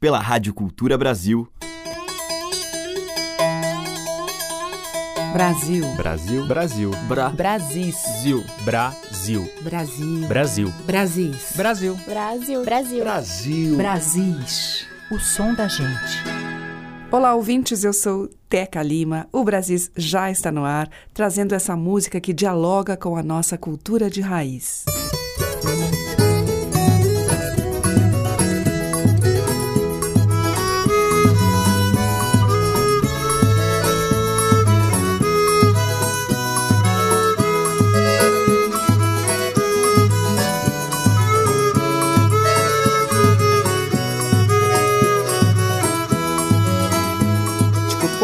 pela Rádio Cultura Brasil. Brasil. Brasil. Brasil. Bra. Brasis. Zil. Brasil. Brasil. Brasil. Brasis. Brasil. Brasil. Brasil. Brasil. Brasis. O som da gente. Olá, ouvintes. Eu sou Teca Lima. O Brasis já está no ar, trazendo essa música que dialoga com a nossa cultura de raiz.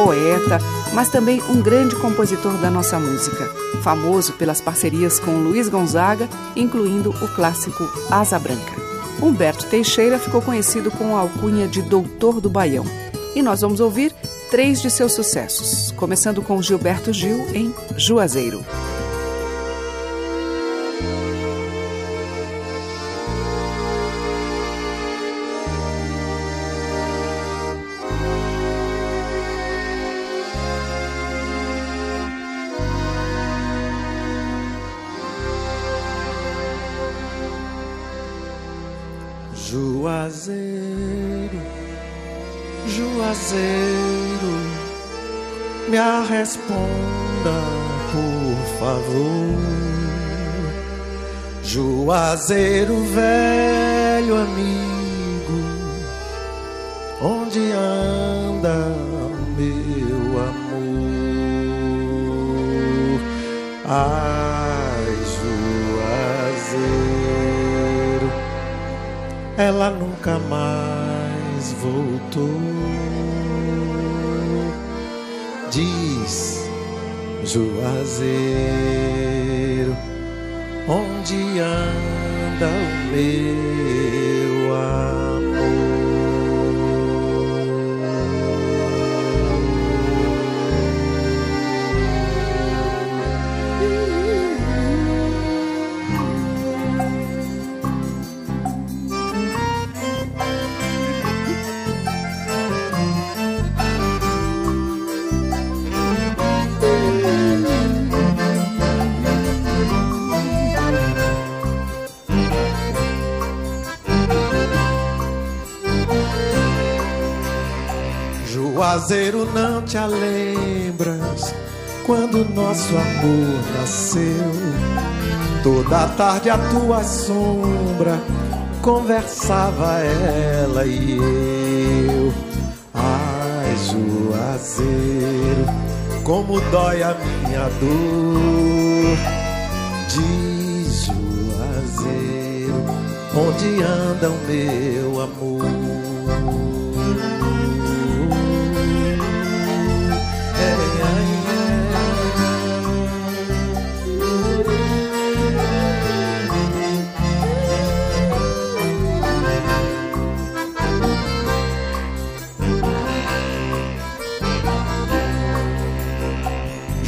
Poeta, mas também um grande compositor da nossa música, famoso pelas parcerias com Luiz Gonzaga, incluindo o clássico Asa Branca. Humberto Teixeira ficou conhecido com a alcunha de Doutor do Baião. E nós vamos ouvir três de seus sucessos, começando com Gilberto Gil em Juazeiro. Juazeiro, me responda, por favor. Juazeiro, velho amigo, onde anda meu amor? Ai, Juazeiro, ela nunca mais voltou. Diz, Juazeiro, onde anda o meu Juazeiro, te lembras quando nosso amor nasceu? Toda tarde a tua sombra conversava ela e eu. Ai, Juazeiro, como dói a minha dor. Diz, Juazeiro, onde anda o meu amor?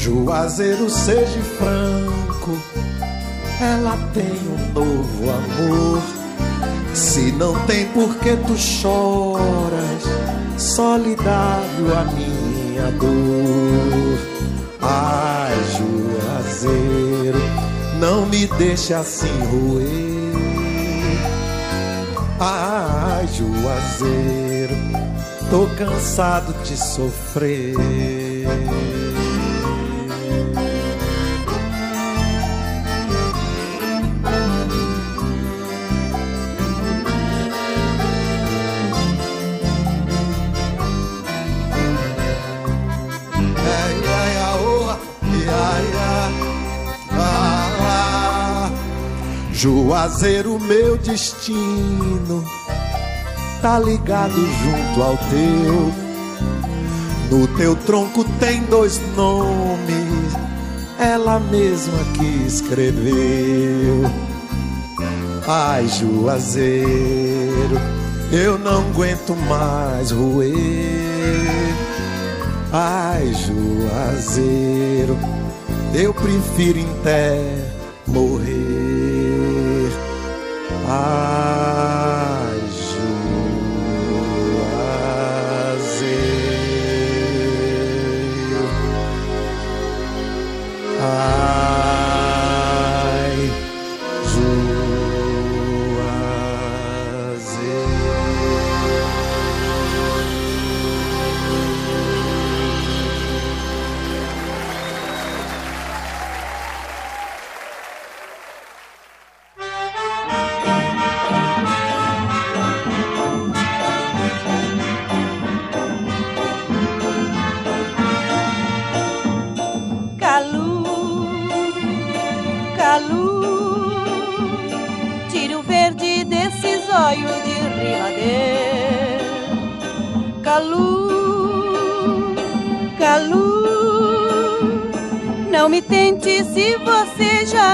Juazeiro, seja franco, ela tem um novo amor. Se não tem por que tu choras, solidário a minha dor. Ai, Juazeiro, não me deixe assim roer. Ai, Juazeiro, tô cansado de sofrer. Juazeiro, meu destino tá ligado junto ao teu. No teu tronco tem dois nomes, ela mesma que escreveu. Ai, Juazeiro, eu não aguento mais roer. Ai, Juazeiro, eu prefiro em terra morrer. Ai,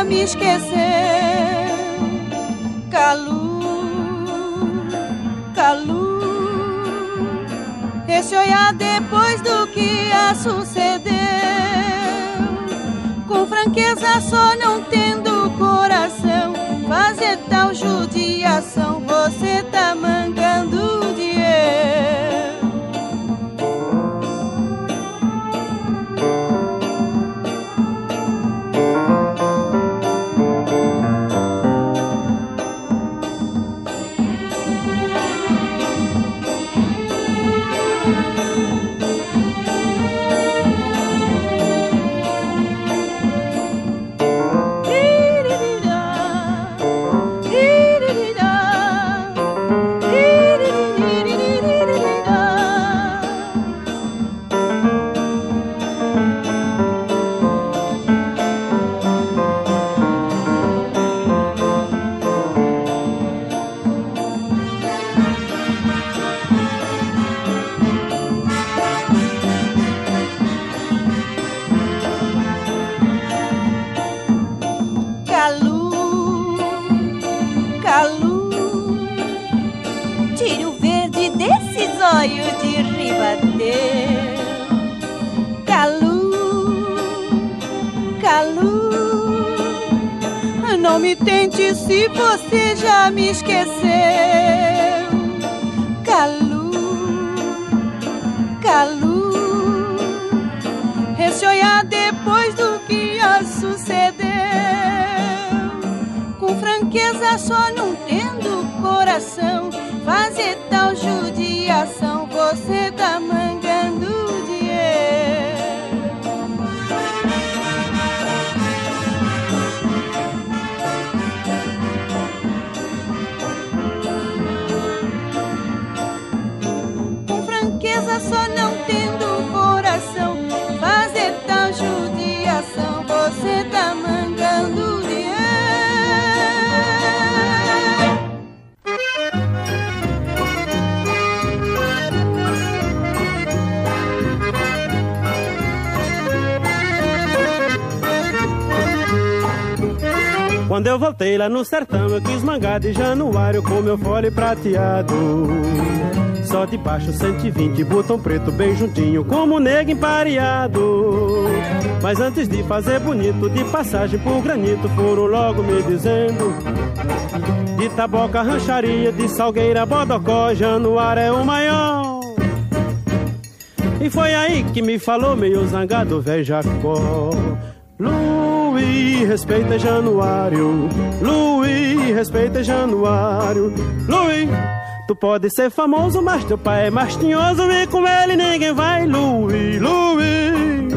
me esqueceu. Não me tente se você já me esqueceu. Calu, Calu, olhar depois do que a sucedeu. Com franqueza só não tendo coração, fazer tal judiação, você tá mangando Quando eu voltei lá no sertão, eu quis mangar de januário com meu fole prateado. Só de baixo 120, botão preto bem juntinho, como nego empareado. Mas antes de fazer bonito, de passagem por granito, foram logo me dizendo. De taboca, rancharia, de salgueira, bodocó, januário é o maior. E foi aí que me falou meio zangado, velho Jacó. Luí, respeita Januário. Luí, respeita Januário. Luí, tu pode ser famoso, mas teu pai é mais tinhoso e com ele ninguém vai. Luí, Luí,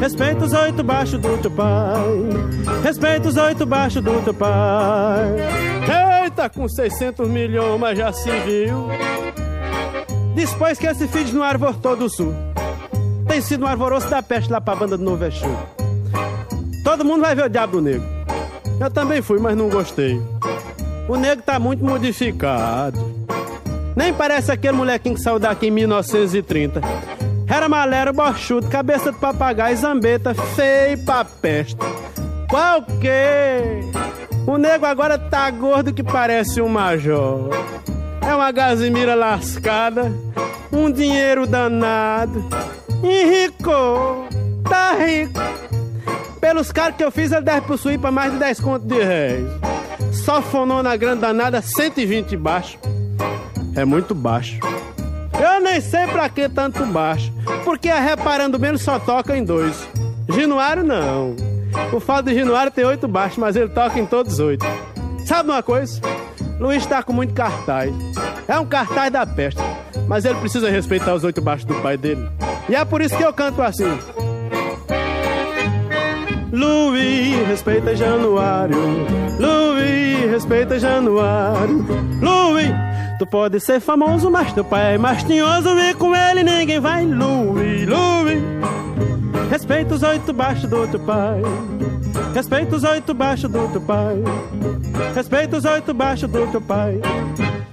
respeita os oito baixos do teu pai. Respeita os oito baixos do teu pai. Eita, com 600 milhões, mas já se viu. Depois que esse filho no Arvor todo sul. Tem sido um arvoroço da peste lá pra banda do Novo Exu. Todo mundo vai ver o Diabo Negro. Eu também fui, mas não gostei. O negro tá muito modificado. Nem parece aquele molequinho que saiu daqui em 1930. Era malero, bochudo, cabeça de papagaio, zambeta, feio pra peste. Qual que? O nego agora tá gordo que parece um major. É uma gazimira lascada, um dinheiro danado. Enricou, tá rico. Pelos caras que eu fiz, ele deve possuir pra mais de 10 contos de réis. Só fonou na grande danada 120 baixo. É muito baixo. Eu nem sei pra que tanto baixo. Porque a reparando menos só toca em dois. Ginuário não. O fato de Ginuário tem oito baixos, mas ele toca em todos oito. Sabe uma coisa? Luiz tá com muito cartaz. É um cartaz da peste. Mas ele precisa respeitar os oito baixos do pai dele. E é por isso que eu canto assim. Luiz, respeita Januário. Luiz, respeita Januário. Luiz, tu pode ser famoso, mas teu pai é mais tinhoso e com ele ninguém vai. Luiz, Luiz, respeita os oito baixos do teu pai. Respeita os oito baixos do teu pai. Respeita os oito baixos do teu pai.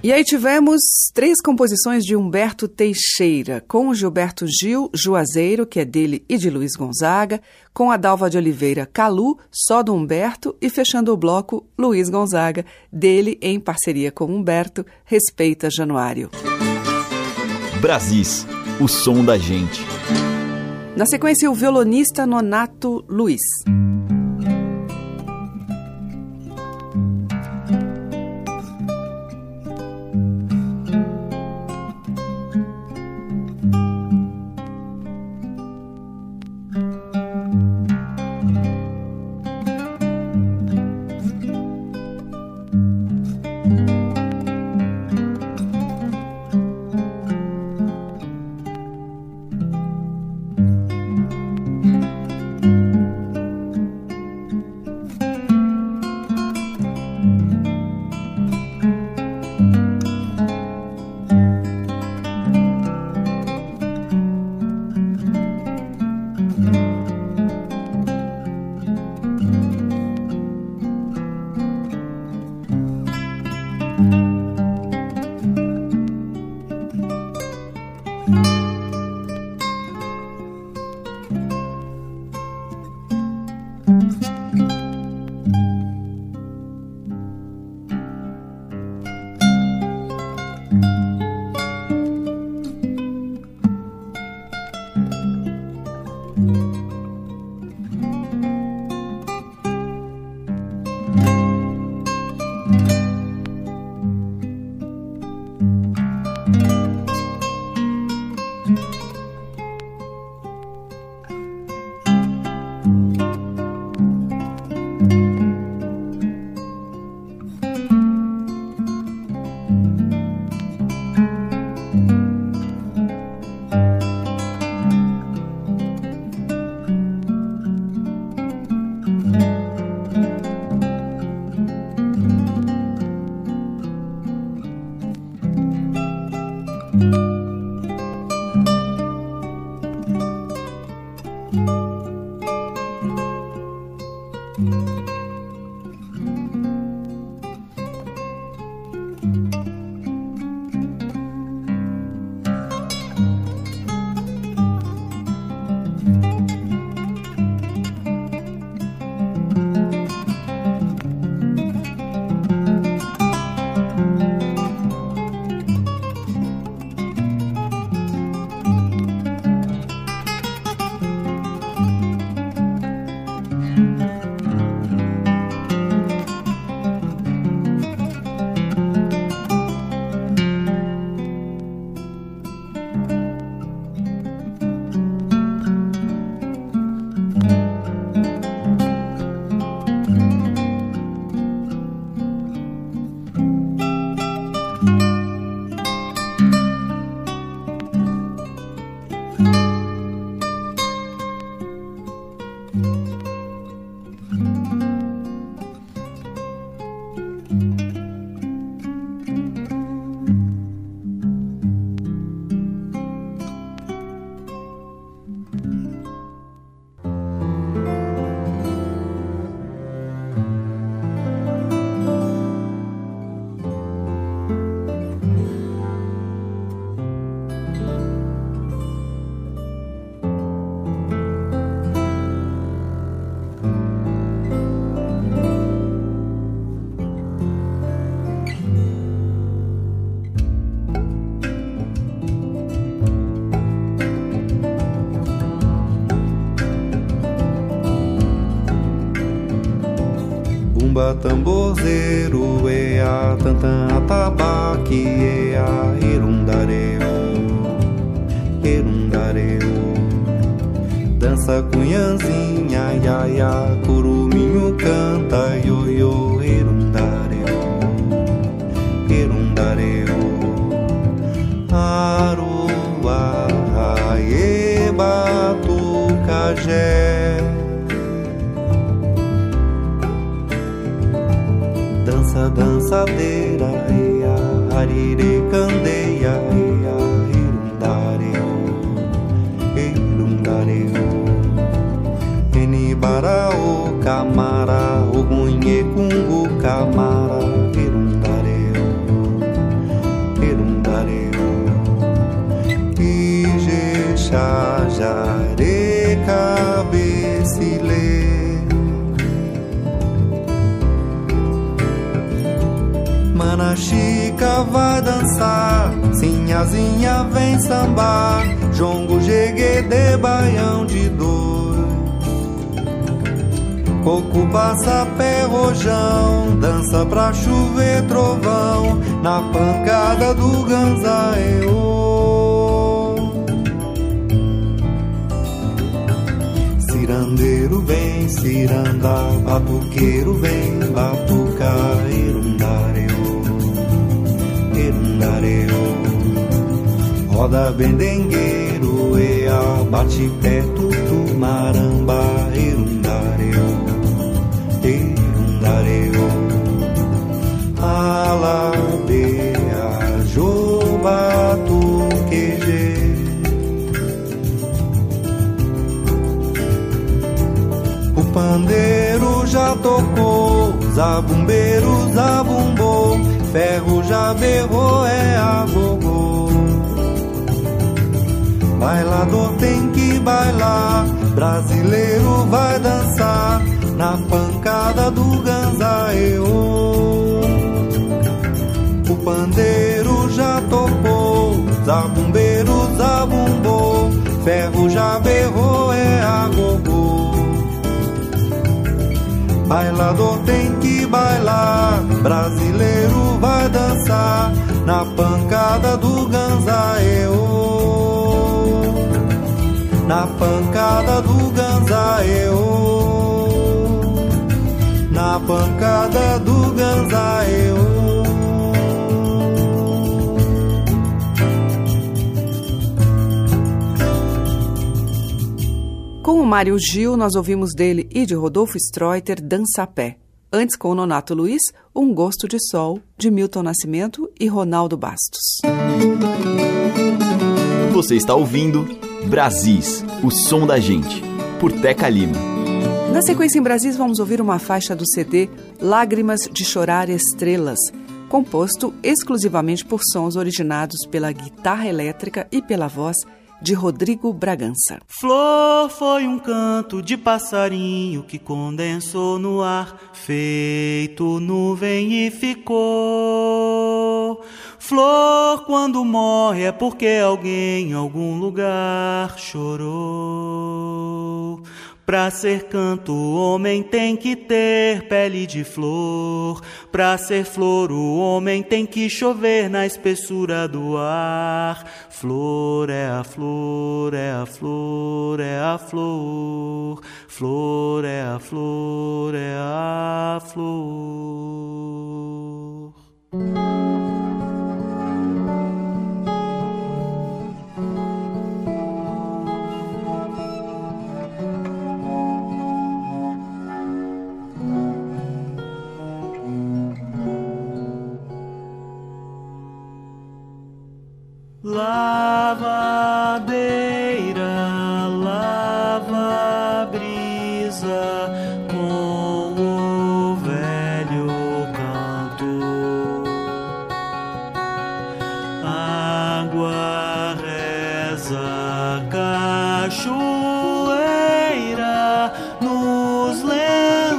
E aí tivemos três composições de Humberto Teixeira, com Gilberto Gil, Juazeiro, que é dele e de Luiz Gonzaga, com a Dalva de Oliveira, Calu, só do Humberto, e fechando o bloco, Luiz Gonzaga, dele em parceria com Humberto, Respeita Januário. Brasis, o som da gente. Na sequência, o violonista Nonato Luiz. Mm-hmm. Bumba tamborzeiro, ea, tantan, atabaque, ea, erundareu, erundareu. Dança cunhazinha, ia, ia, dançadeira, ia, arire candeia, ia, irundareu, irundareu. Enibarao, camara, ogunhe, kungu, camara, Chica vai dançar, Sinhazinha vem sambar, Jongo, jegue de baião de dor. Coco passa pé rojão, dança pra chover trovão, na pancada do ganzaeô. Cirandeiro vem, ciranda, batuqueiro vem, batucar, erundareu, Roda bendengueiro, ea, bate pé, tutu, maramba, erundareu, erundareu. Alabea, jobatu, queje. O pandeiro já tocou, zabumbeiro zabumbou, ferro já berrou, é a gogô. Bailador tem que bailar, brasileiro vai dançar na pancada do ganzaeô. O pandeiro já tocou, zabumbeiro zabumbou, ferro já berrou, é a gogô. Bailador tem que bailar, brasileiro vai dançar na pancada do ganzaeô. Na pancada do ganzaeô. Na pancada do ganzaeô. Com o Mário Gil, nós ouvimos dele e de Rodolfo Streuter Dança a Pé. Antes, com o Nonato Luiz, Um Gosto de Sol, de Milton Nascimento e Ronaldo Bastos. Você está ouvindo Brasis, o som da gente, por Teca Lima. Na sequência em Brasis, vamos ouvir uma faixa do CD Lágrimas de Chorar Estrelas, composto exclusivamente por sons originados pela guitarra elétrica e pela voz de Rodrigo Bragança. Flor foi um canto de passarinho que condensou no ar, feito nuvem e ficou. Flor, quando morre, é porque alguém em algum lugar chorou. Pra ser canto, o homem tem que ter pele de flor. Pra ser flor, o homem tem que chover na espessura do ar. Flor é a flor, é a flor, é a flor. Flor é a flor, é a flor. Lavadeira, lava brisa com o velho canto. Água reza, cachoeira nos lençóis.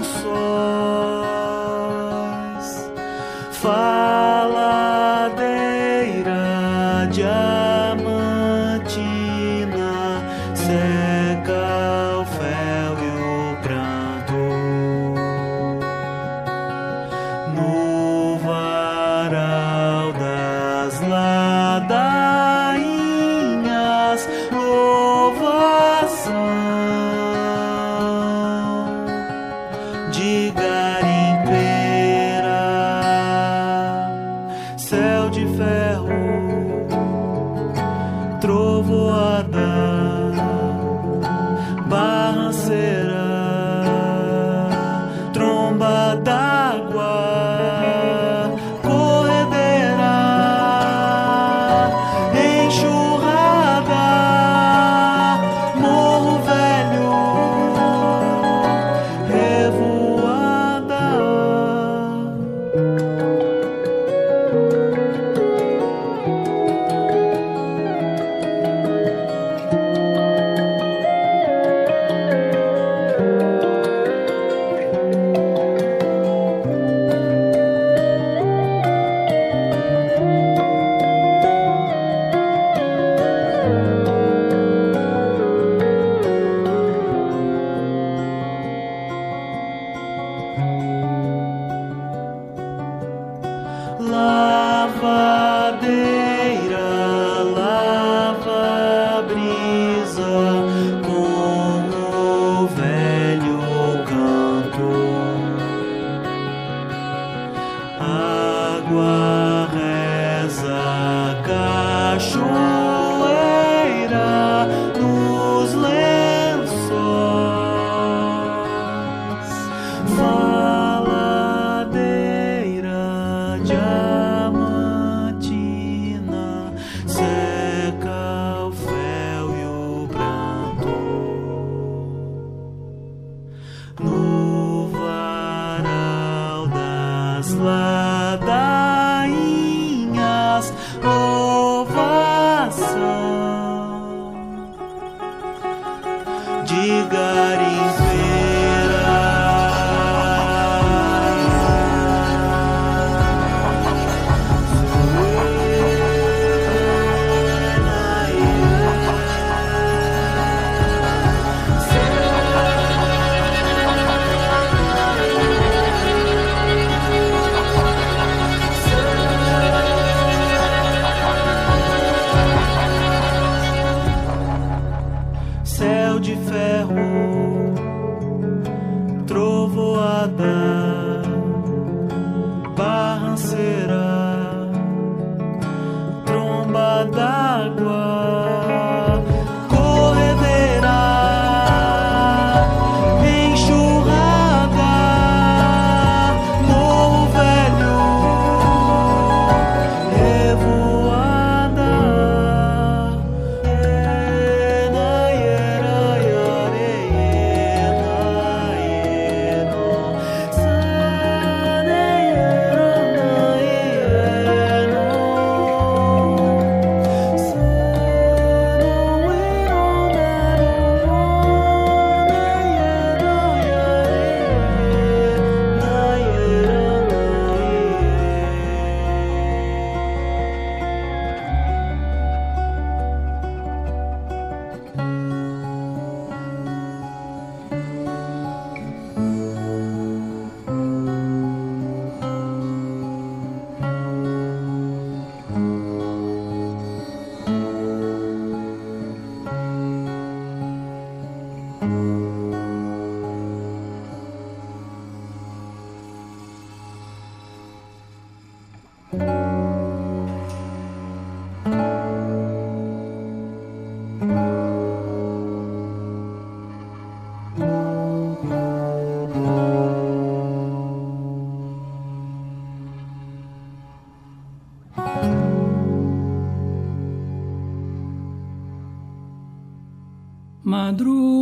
madrugada.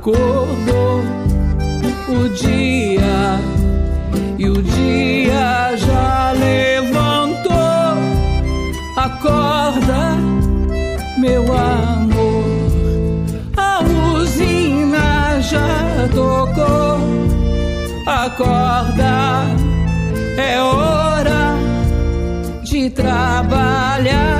acordou o dia e o dia já levantou. Acorda, meu amor, a usina já tocou. Acorda, é hora de trabalhar.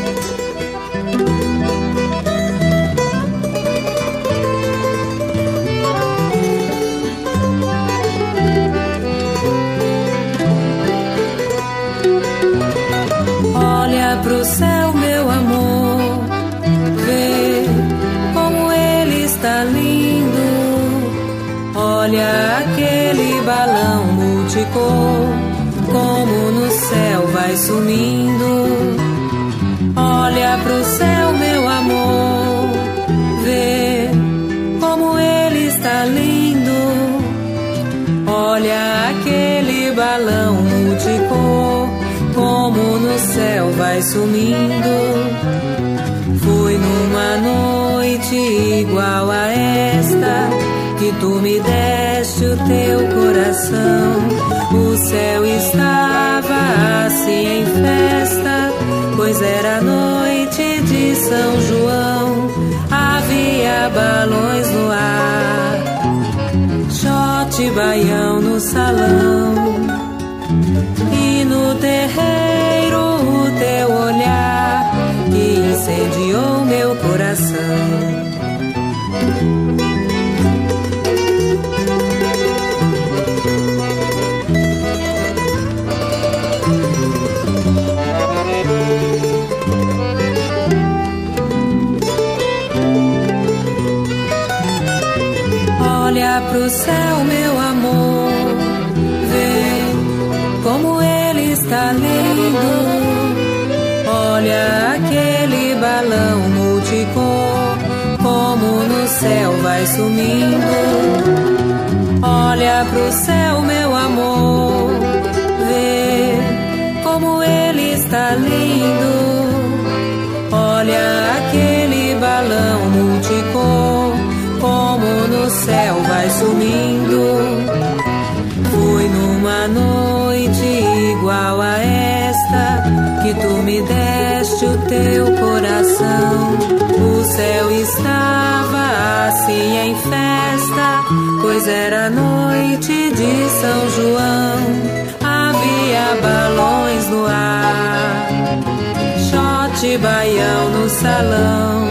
Céu vai sumindo. Foi numa noite igual a esta que tu me deste o teu coração. O céu estava assim em festa, pois era noite de São João. Havia balões no ar, shot baião no salão. Incendiou meu coração. Vai sumindo. Olha pro céu, meu amor, vê como ele está lindo. Olha aquele balão multicor, como no céu vai sumindo. Foi numa noite igual a esta que tu me deste o teu coração. Pois era noite de São João. Havia balões no ar, shot baião no salão.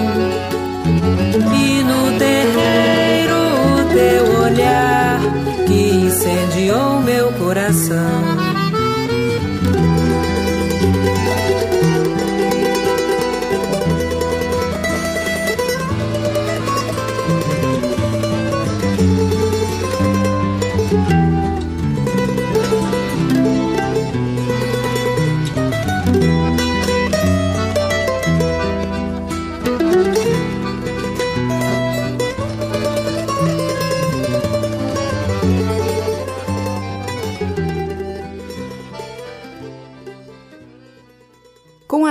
E no terreiro o teu olhar que incendiou meu coração.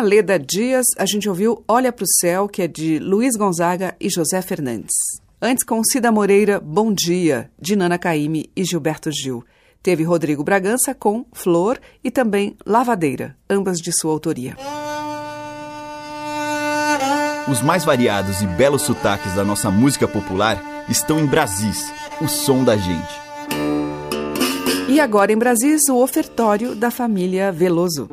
Leda Dias, a gente ouviu Olha pro Céu, que é de Luiz Gonzaga e José Fernandes. Antes, com Cida Moreira, Bom Dia, de Nana Caymmi e Gilberto Gil. Teve Rodrigo Bragança com Flor e também Lavadeira, ambas de sua autoria. Os mais variados e belos sotaques da nossa música popular estão em Brasis, o som da gente. E agora em Brasis, o ofertório da família Veloso.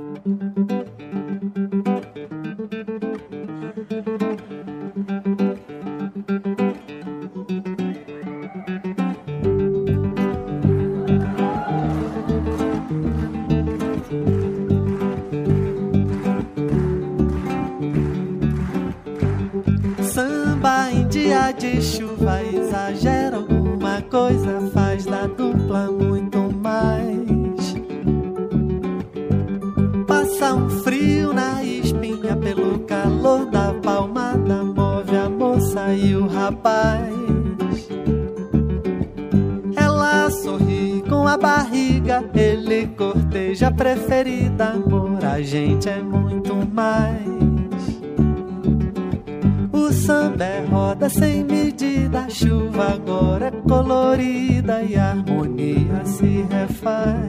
dia de chuva exagera alguma coisa, faz da dupla muito mais. Passa um frio na espinha pelo calor da palmada, move a moça e o rapaz. Ela sorri com a barriga, ele corteja a preferida, amor, a gente é muito mais. O samba é roda sem medida, a chuva agora é colorida e a harmonia se refaz.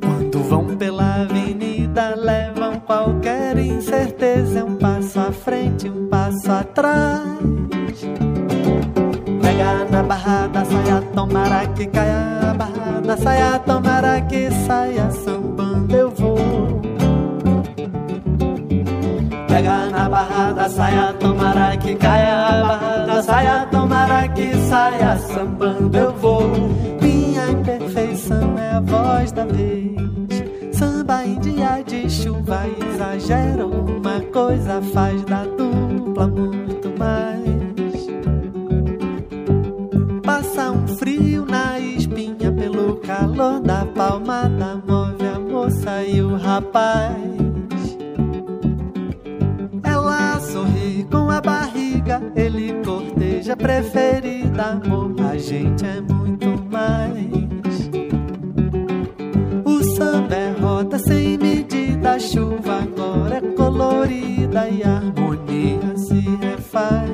Quando vão pela avenida, levam qualquer incerteza, é um passo à frente, um passo atrás. Pega na barra da saia, tomara que caia a barra saia, tomara que saia sambando da saia, tomara que caia a barra da saia, tomara que saia sambando eu vou. Minha imperfeição é a voz da vez. Samba em dia de chuva exagera uma coisa, faz da dupla muito mais. Passa um frio na espinha pelo calor da palmada, move a moça e o rapaz. A barriga, ele corteja preferida, amor, a gente é muito mais. O samba é roda sem medida, a chuva agora é colorida e a harmonia se refaz.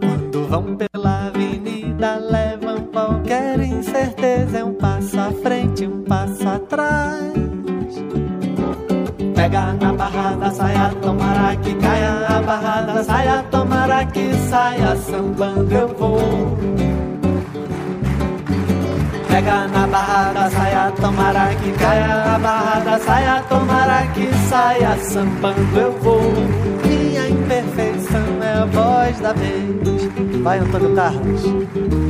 Quando vão pela avenida, levam qualquer incerteza, é um passo à frente, um passo atrás. Pega na barra da saia, tomara que caia a barra da saia, tomara que saia, sambando eu vou. Pega na barra da saia, tomara que caia a barra da saia, tomara que saia, sambando eu vou. Minha imperfeição é a voz da vez. Vai, Antônio Carlos.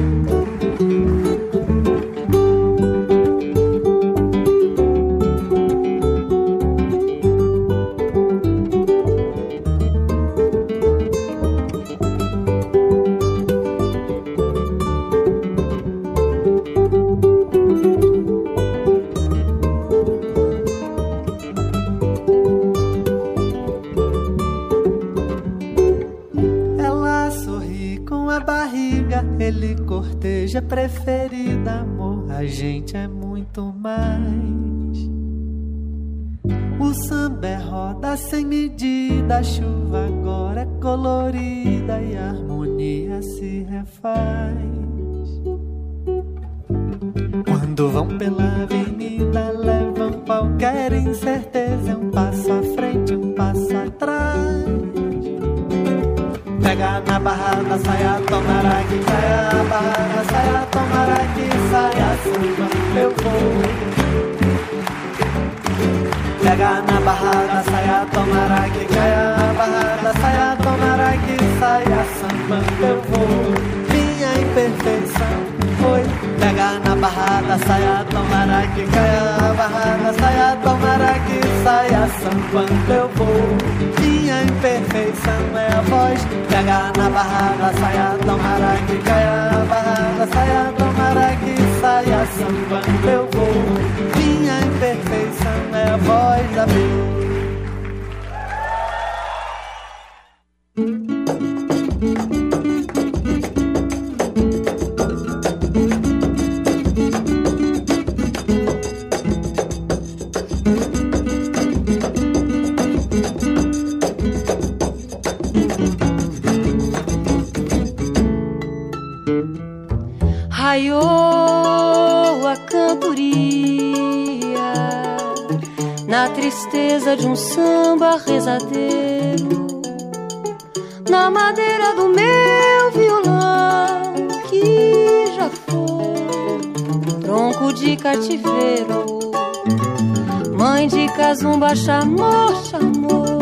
Casumba chamou, chamou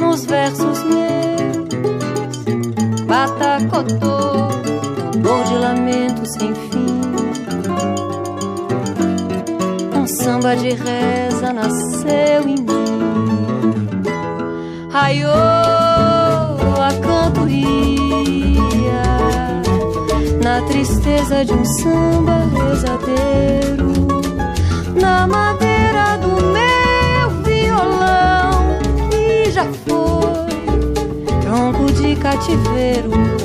nos versos meus, batacotô tambor de lamento sem fim. Um samba de reza nasceu em mim. Raiou a cantoria na tristeza de um samba rezadeiro. Na madeira foi tronco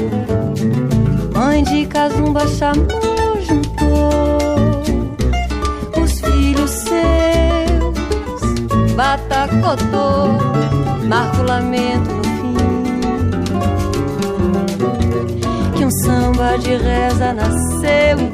de cativeiro Casumba chamou, juntou os filhos seus, batacotô, marca lamento no fim. Que um samba de reza nasceu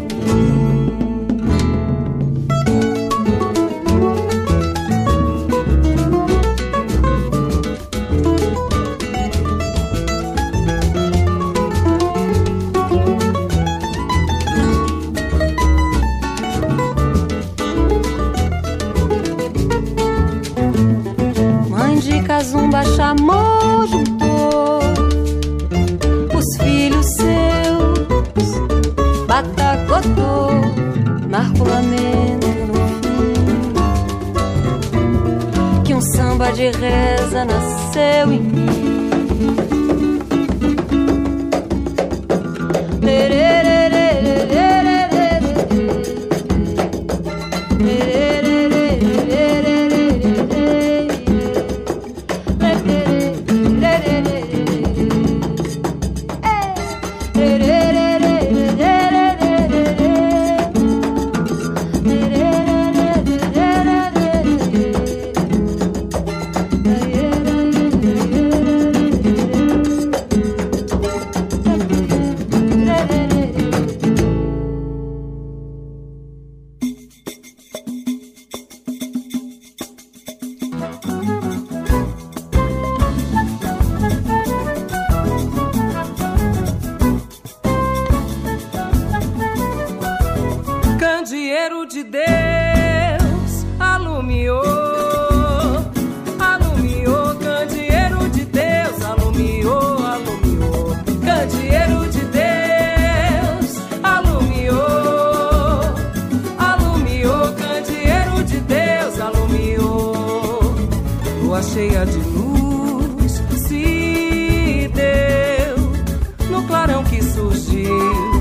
lua cheia de luz se deu no clarão que surgiu.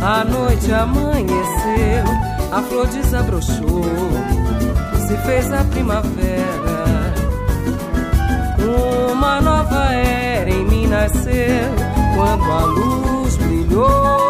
A noite amanheceu, a flor desabrochou, se fez a primavera. Uma nova era em mim nasceu quando a luz brilhou.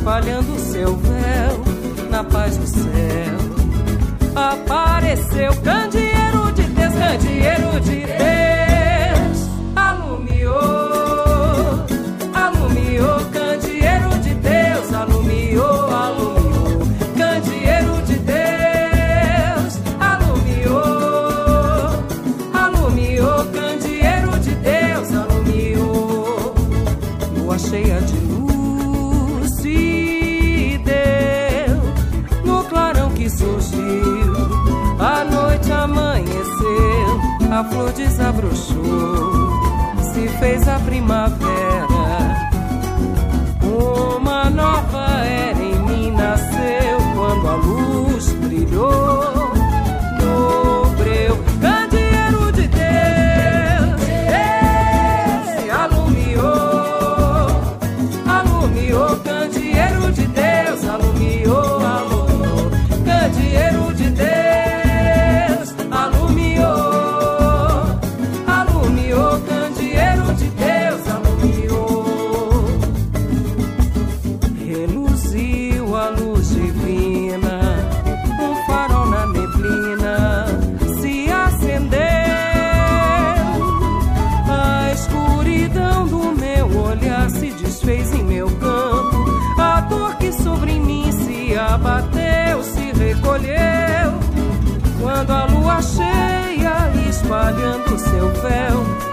Espalhando seu véu na paz do céu. Apareceu a flor desabrochou, se fez a primavera, uma nova véu.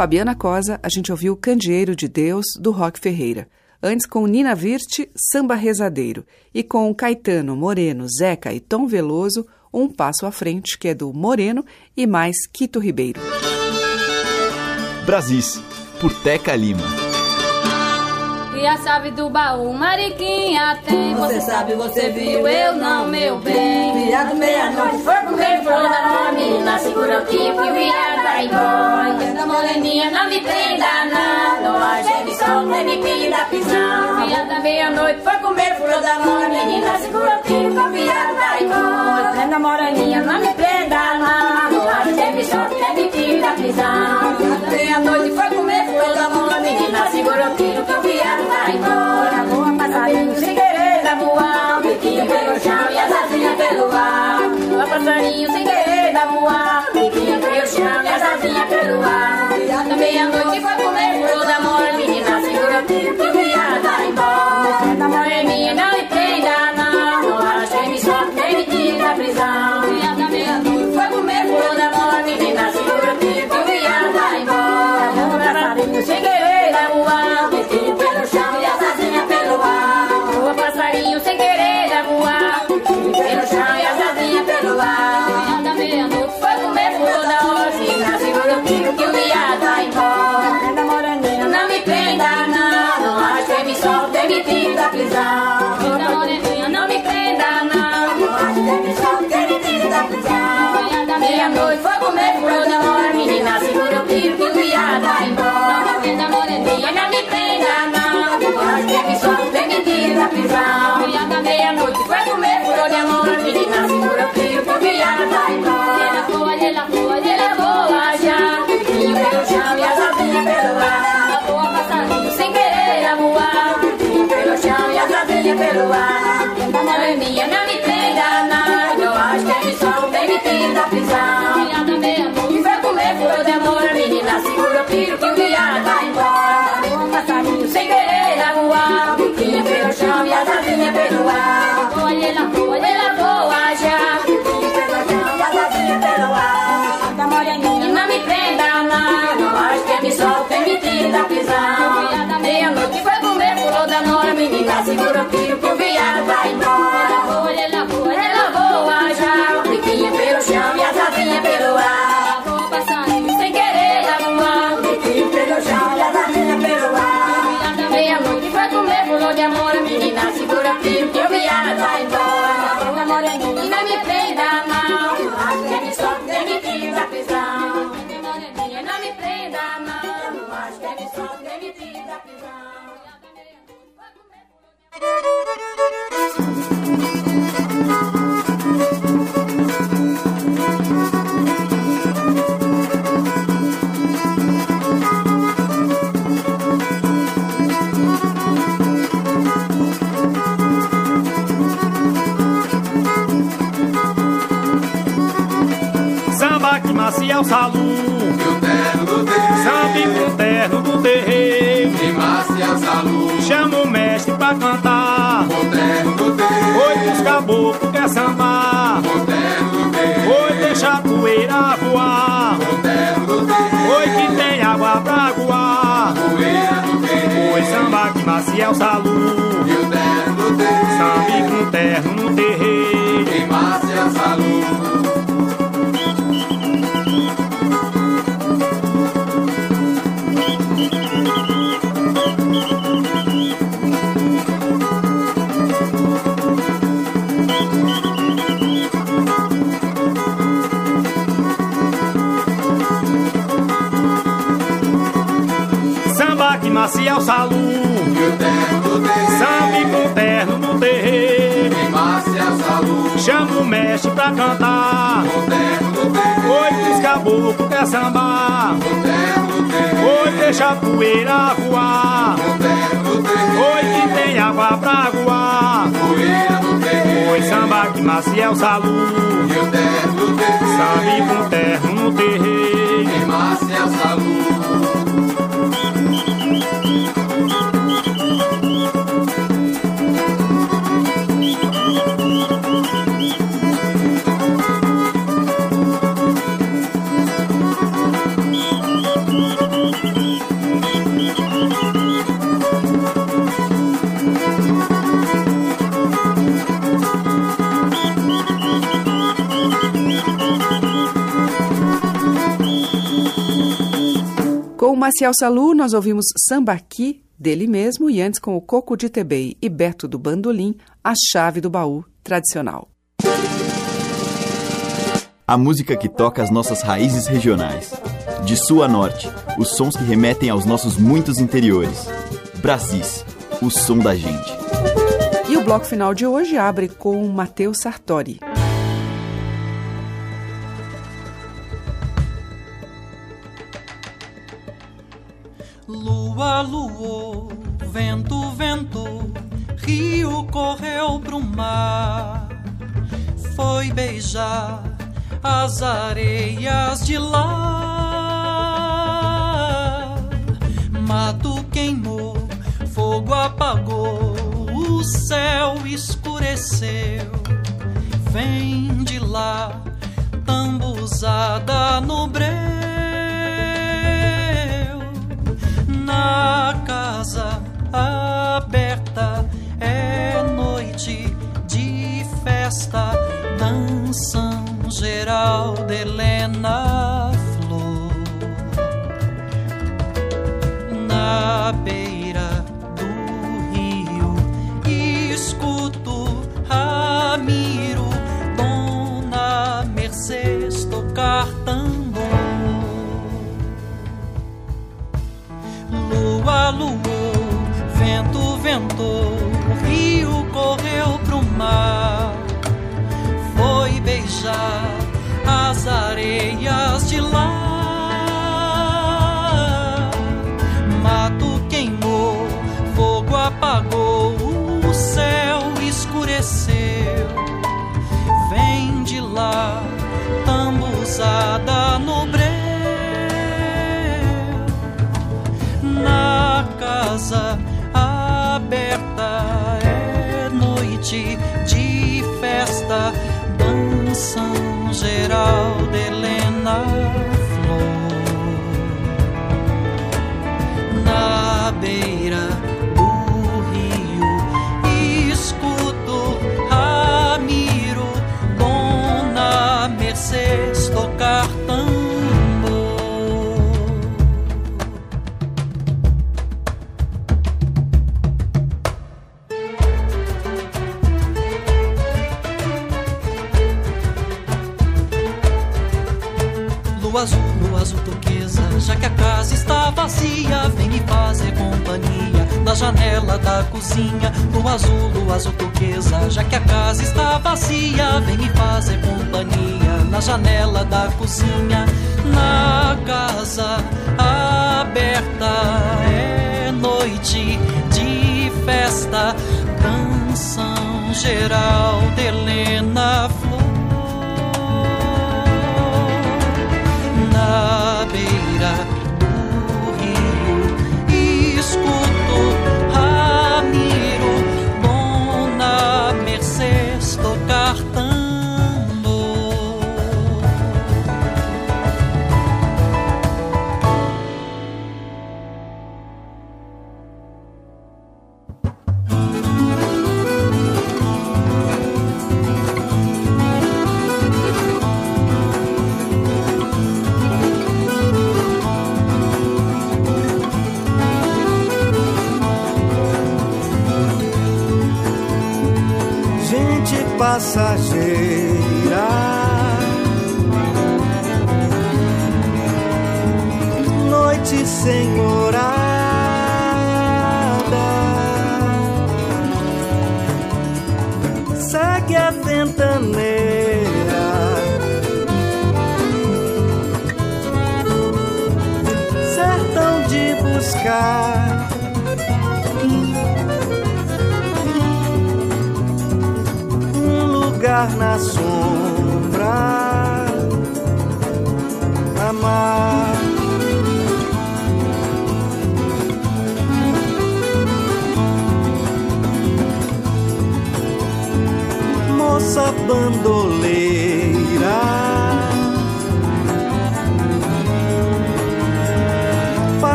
Fabiana Cosa, a gente ouviu Candeeiro de Deus, do Rock Ferreira. Antes, com Nina Virte, Samba Rezadeiro. E com Caetano, Moreno, Zeca e Tom Veloso, Um Passo à Frente, que é do Moreno, e mais Quito Ribeiro. Brasis, por Teca Lima. E a chave do baú, Mariquinha tem. Você sabe, você viu, eu não, meu bem. Viado meia-noite foi comer flor da nova menina. Segura o tipo e o viado vai embora. Da moreninha não me prenda, não. Não haja de sol, nem me pinda prisão. Viado meia-noite foi comer flor da nova menina. Segura o tipo e o viado vai embora. Da moreninha não me prenda, não. Não haja de sol, nem me pinda prisão. Viado meia-noite foi comer flor da nova menina. Segura o tipo e o viado vai embora. Voa passarinho sem querer dar voar. Biquinho pelo chão e as asinhas pelo ar. Voa passarinho sem querer dar voar. Biquinho pelo chão e as asinhas pelo ar. Da meia-noite foi comer flor da mora. Menina, segura o tiro que o da. Da meia-noite foi comer flor da nora. Menina, segura o tiro que o viado vai embora. Voa, ela voa, ela voa já. Biquinho pelo chão e as asinhas pelo ar. Voa passarinho sem querer a voar. Biquinho pelo chão e as asinhas pelo ar. Da meia-noite foi comer flor de amor. Menina, segura o tiro que o viado vai embora. Da moreninha não me prenda, não. Não acho que me solta tira da prisão. Da moreninha não me prenda, não. Acho que me solta e me pra cantar. Oi, os caboclos quer sambar. Oi, deixa a poeira voar. Oi, que tem água pra voar. Oi, samba que macia o salão. Samba com terno no terreiro. Samba que macia o salão. Samba com terno no terreiro. Chama o mestre pra cantar. Oi, os caboclos quer sambar. Oi, deixa a poeira voar. Oi, que tem água pra voar. Oi, samba que macia o salão. Samba com terno no terreiro. Com o Maciel Salu, nós ouvimos Sambaqui, dele mesmo, e antes com o Coco de Tebei e Beto do Bandolim, a chave do baú tradicional. A música que toca as nossas raízes regionais. De sul a norte, os sons que remetem aos nossos muitos interiores. Brasis, o som da gente. E o bloco final de hoje abre com Matheus Sartori. Lua luou, vento ventou, rio correu pro mar, foi beijar as areias de lá. Mato queimou, fogo apagou, o céu escureceu. Vem de lá, tambuzada no breu. Na casa aberta é noite de festa, dançam geral de Helena Flor. Na beira Lua luou, vento ventou, o rio correu pro mar foi beijar as areias de lá. Geral de Helena Flor. Na beira já que a casa está vazia, vem me fazer companhia na janela da cozinha. Lua azul, lua azul turquesa, já que a casa está vazia, vem me fazer companhia na janela da cozinha. Na casa aberta é noite de festa, canção geral de Helena Flor. na beira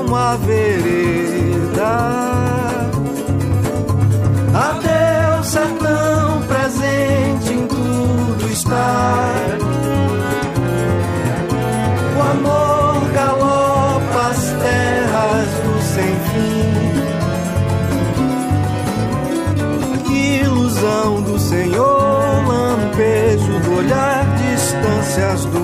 uma vereda. Adeus, sertão presente em tudo está. O amor galopa as terras do sem fim. Ilusão do Senhor, lampejo do olhar, distâncias do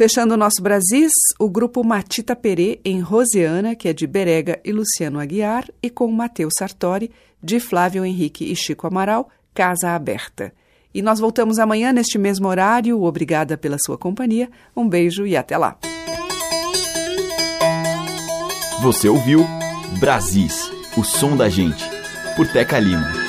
Fechando o nosso Brasis, o grupo Matita Perê em Rosiana, que é de Berega e Luciano Aguiar, e com Matheus Sartori, de Flávio Henrique e Chico Amaral, Casa Aberta. E nós voltamos amanhã neste mesmo horário. Obrigada pela sua companhia. Um beijo e até lá. Você ouviu Brasis, o som da gente, por Teca Lima.